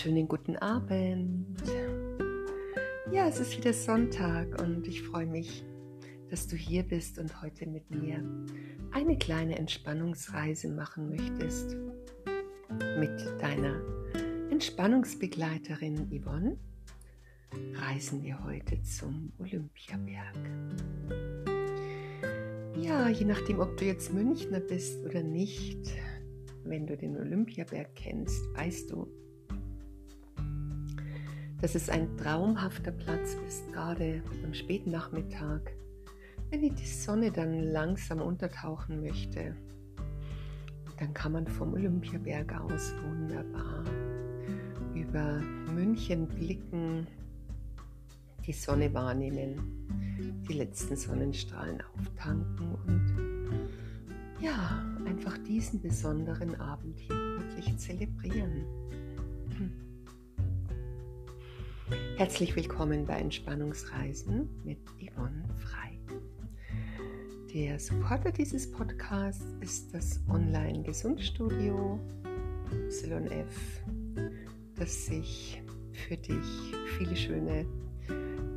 Schönen guten Abend. Ja, es ist wieder Sonntag und ich freue mich, dass du hier bist und heute mit mir eine kleine Entspannungsreise machen möchtest mit deiner Entspannungsbegleiterin Yvonne. Reisen wir heute zum Olympiaberg. Ja, je nachdem, ob du jetzt Münchner bist oder nicht, wenn du den Olympiaberg kennst, weißt du, dass es ein traumhafter Platz ist, gerade am späten Nachmittag, wenn die Sonne dann langsam untertauchen möchte. Dann kann man vom Olympiaberg aus wunderbar über München blicken, die Sonne wahrnehmen, die letzten Sonnenstrahlen auftanken und ja, einfach diesen besonderen Abend hier wirklich zelebrieren. Herzlich willkommen bei Entspannungsreisen mit Yvonne Frei. Der Supporter dieses Podcasts ist das Online-Gesundstudio YF, das sich für dich viele schöne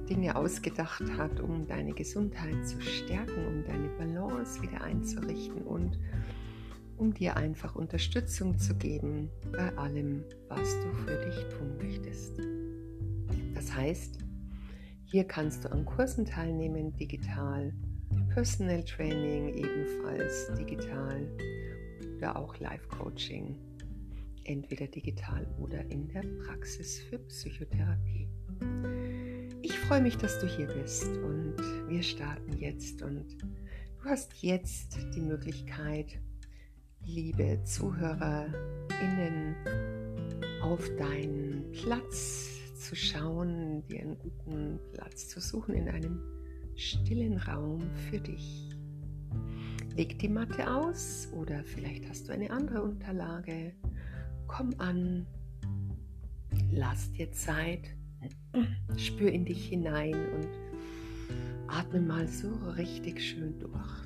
Dinge ausgedacht hat, um deine Gesundheit zu stärken, um deine Balance wieder einzurichten und um dir einfach Unterstützung zu geben bei allem, was du für dich tun möchtest. Das heißt, hier kannst du an Kursen teilnehmen, digital, Personal Training ebenfalls digital oder auch Live-Coaching, entweder digital oder in der Praxis für Psychotherapie. Ich freue mich, dass du hier bist und wir starten jetzt und du hast jetzt die Möglichkeit, liebe ZuhörerInnen, auf deinen Platz zu schauen, dir einen guten Platz zu suchen in einem stillen Raum für dich. Leg die Matte aus oder vielleicht hast du eine andere Unterlage. Komm an, lass dir Zeit, spür in dich hinein und atme mal so richtig schön durch.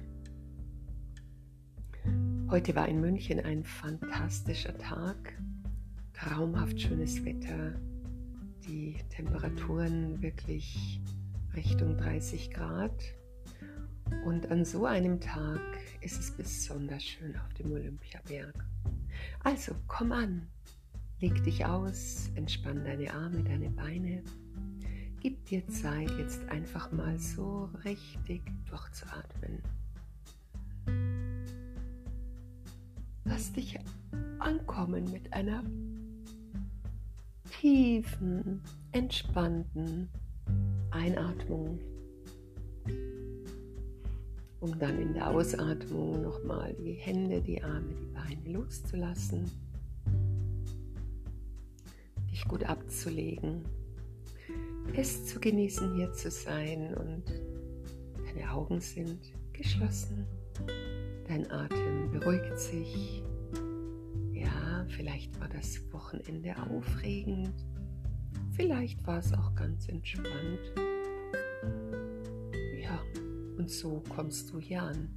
Heute war in München ein fantastischer Tag, traumhaft schönes Wetter, die Temperaturen wirklich Richtung 30 Grad. Und an so einem Tag ist es besonders schön auf dem Olympiaberg. Also komm an, leg dich aus, entspann deine Arme, deine Beine. Gib dir Zeit, jetzt einfach mal so richtig durchzuatmen. Lass dich ankommen mit einer tiefen, entspannten Einatmung, um dann in der Ausatmung nochmal die Hände, die Arme, die Beine loszulassen, dich gut abzulegen, es zu genießen, hier zu sein und deine Augen sind geschlossen, dein Atem beruhigt sich vielleicht war das Wochenende aufregend, vielleicht war es auch ganz entspannt. Ja, und so kommst du hier an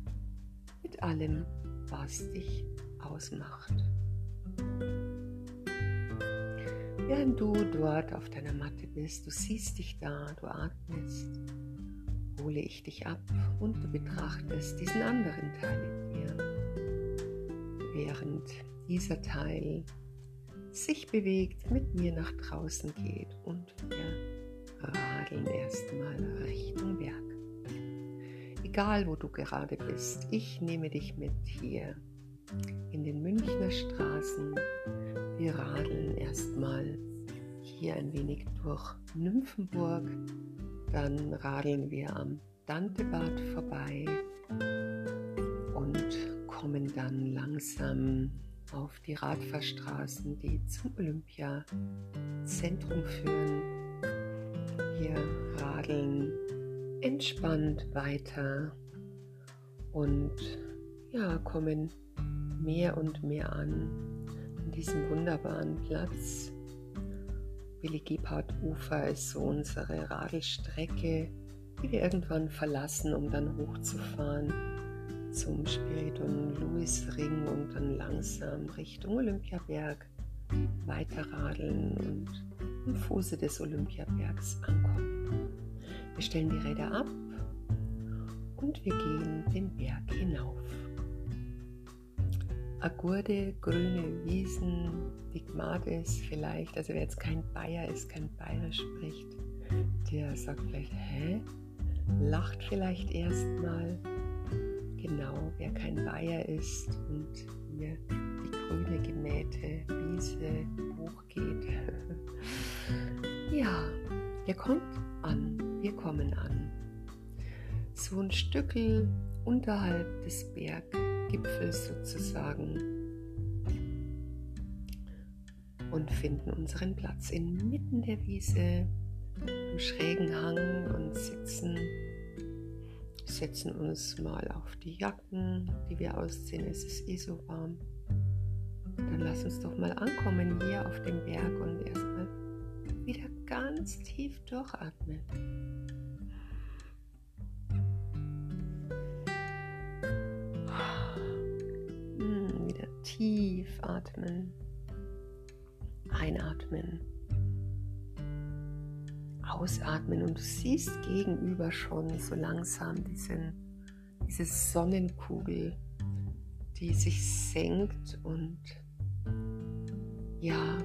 mit allem, was dich ausmacht. Während du dort auf deiner Matte bist, du siehst dich da, du atmest, hole ich dich ab und du betrachtest diesen anderen Teil in dir. Während dieser Teil sich bewegt, mit mir nach draußen geht und wir radeln erstmal Richtung Berg. Egal wo du gerade bist, ich nehme dich mit hier in den Münchner Straßen. Wir radeln erstmal hier ein wenig durch Nymphenburg, dann radeln wir am Dantebad vorbei und kommen dann langsam auf die Radfahrstraßen, die zum Olympiazentrum führen. Wir radeln entspannt weiter und ja, kommen mehr und mehr an an diesem wunderbaren Platz. Willi Gebhardt Ufer ist so unsere Radelstrecke, die wir irgendwann verlassen, um dann hochzufahren zum Spiridon Louis Ring und dann langsam Richtung Olympiaberg weiterradeln und am Fuße des Olympiabergs ankommen. Wir stellen die Räder ab und wir gehen den Berg hinauf. Agurde, grüne Wiesen, Digmates vielleicht, also wer jetzt kein Bayer ist, kein Bayerisch spricht, der sagt vielleicht, hä? Lacht vielleicht erstmal. Genau, wer kein Bayer ist und hier die grüne gemähte Wiese hochgeht. ja, ihr kommt an, wir kommen an. So ein Stückel unterhalb des Berggipfels sozusagen und finden unseren Platz inmitten der Wiese im schrägen Hang und sitzen, setzen uns mal auf die Jacken, die wir ausziehen. Es ist eh so warm. Dann lass uns doch mal ankommen hier auf dem Berg und erstmal wieder ganz tief durchatmen. tief atmen, einatmen, ausatmen und du siehst gegenüber schon so langsam diesen, diese Sonnenkugel, die sich senkt und ja,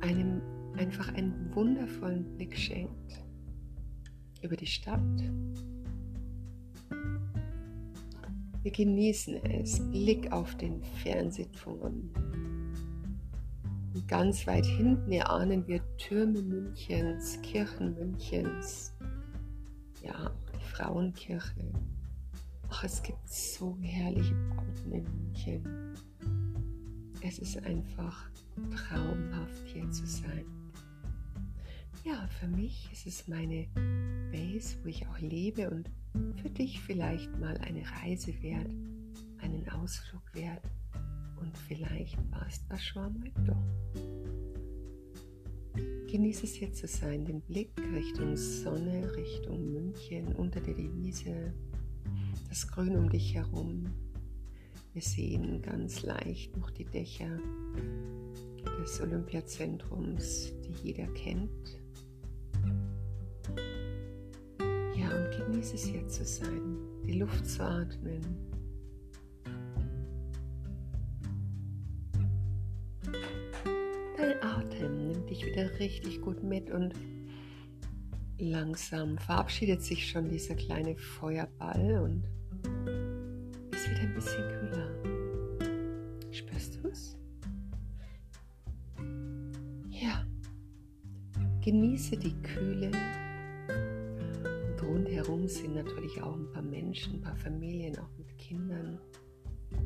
einem einfach einen wundervollen Blick schenkt über die Stadt, Wir genießen es. Blick auf den Fernsehturm. Ganz weit hinten erahnen wir Türme Münchens, Kirchen Münchens. Ja, die Frauenkirche. Ach, es gibt so herrliche Bauten in München. Es ist einfach traumhaft hier zu sein. Ja, für mich ist es meine Base, wo ich auch lebe und für dich vielleicht mal eine Reise wert, einen Ausflug wert und vielleicht war es das doch. Genieße es hier zu sein, den Blick Richtung Sonne, Richtung München, unter der Devise, das Grün um dich herum. Wir sehen ganz leicht noch die Dächer des Olympiazentrums, die jeder kennt und genieße es hier zu sein, die Luft zu atmen. Dich wieder richtig gut mit und langsam verabschiedet sich schon dieser kleine Feuerball und ist wieder ein bisschen kühler. Spürst du es? Ja. Genieße die Kühle rundherum sind natürlich auch ein paar Menschen, ein paar Familien, auch mit Kindern.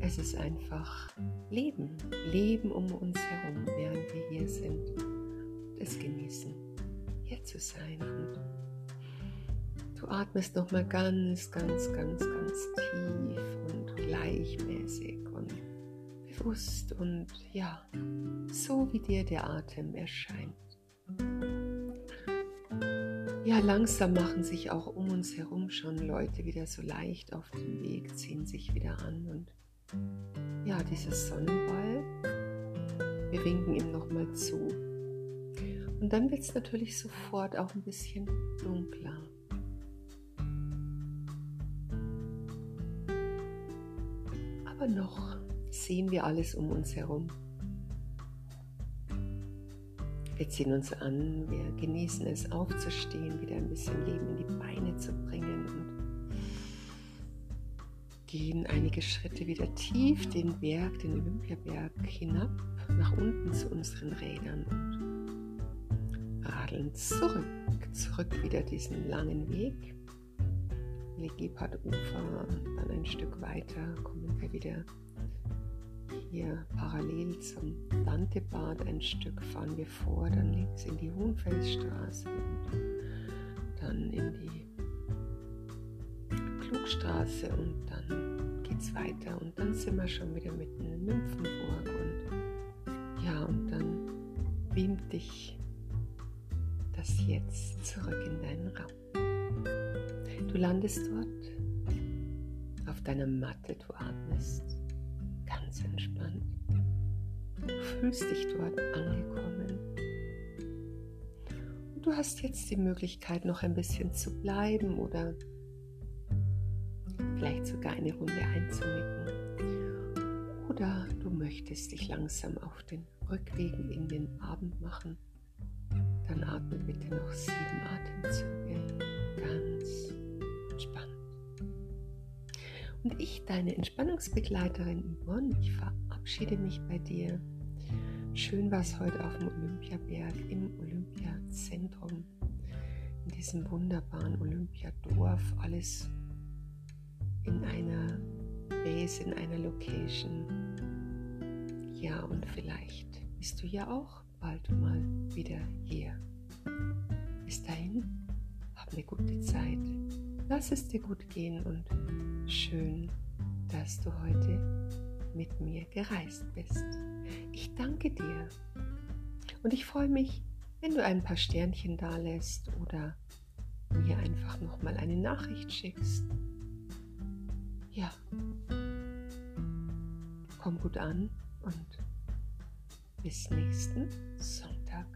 Es ist einfach Leben, Leben um uns herum, während wir hier sind und es genießen, hier zu sein. Du atmest nochmal ganz, ganz, ganz, ganz tief und gleichmäßig und bewusst und ja, so wie dir der Atem erscheint. Ja, langsam machen sich auch um uns herum schon Leute wieder so leicht auf den Weg, ziehen sich wieder an und ja, dieser Sonnenball, wir winken ihm nochmal zu. Und dann wird es natürlich sofort auch ein bisschen dunkler. Aber noch sehen wir alles um uns herum. Wir ziehen uns an, wir genießen es aufzustehen, wieder ein bisschen Leben in die Beine zu bringen und gehen einige Schritte wieder tief den Berg, den Olympiaberg hinab, nach unten zu unseren Rädern radeln zurück, zurück wieder diesen langen Weg. Und dann ein Stück weiter. Kommen wir wieder hier parallel zum Dantebad ein Stück. Fahren wir vor, dann links in die Hohenfelsstraße und dann in die Klugstraße und dann geht es weiter. Und dann sind wir schon wieder mitten in Nymphenburg und ja und dann beamt dich das jetzt zurück in deinen Raum. Du landest dort auf deiner Matte, du atmest ganz entspannt. Du fühlst dich dort angekommen. Und du hast jetzt die Möglichkeit, noch ein bisschen zu bleiben oder vielleicht sogar eine Runde einzunicken. Oder du möchtest dich langsam auf den Rückwegen in den Abend machen. Dann atme bitte noch sieben Atemzüge ganz entspannt. Und ich, deine Entspannungsbegleiterin Yvonne, ich verabschiede mich bei dir. Schön war es heute auf dem Olympiaberg, im Olympiazentrum, in diesem wunderbaren Olympiadorf, alles in einer Base, in einer Location. Ja, und vielleicht bist du ja auch bald mal wieder hier. Bis dahin, hab eine gute Zeit. Lass es dir gut gehen und schön, dass du heute mit mir gereist bist. Ich danke dir und ich freue mich, wenn du ein paar Sternchen da lässt oder mir einfach nochmal eine Nachricht schickst. Ja, komm gut an und bis nächsten Sonntag.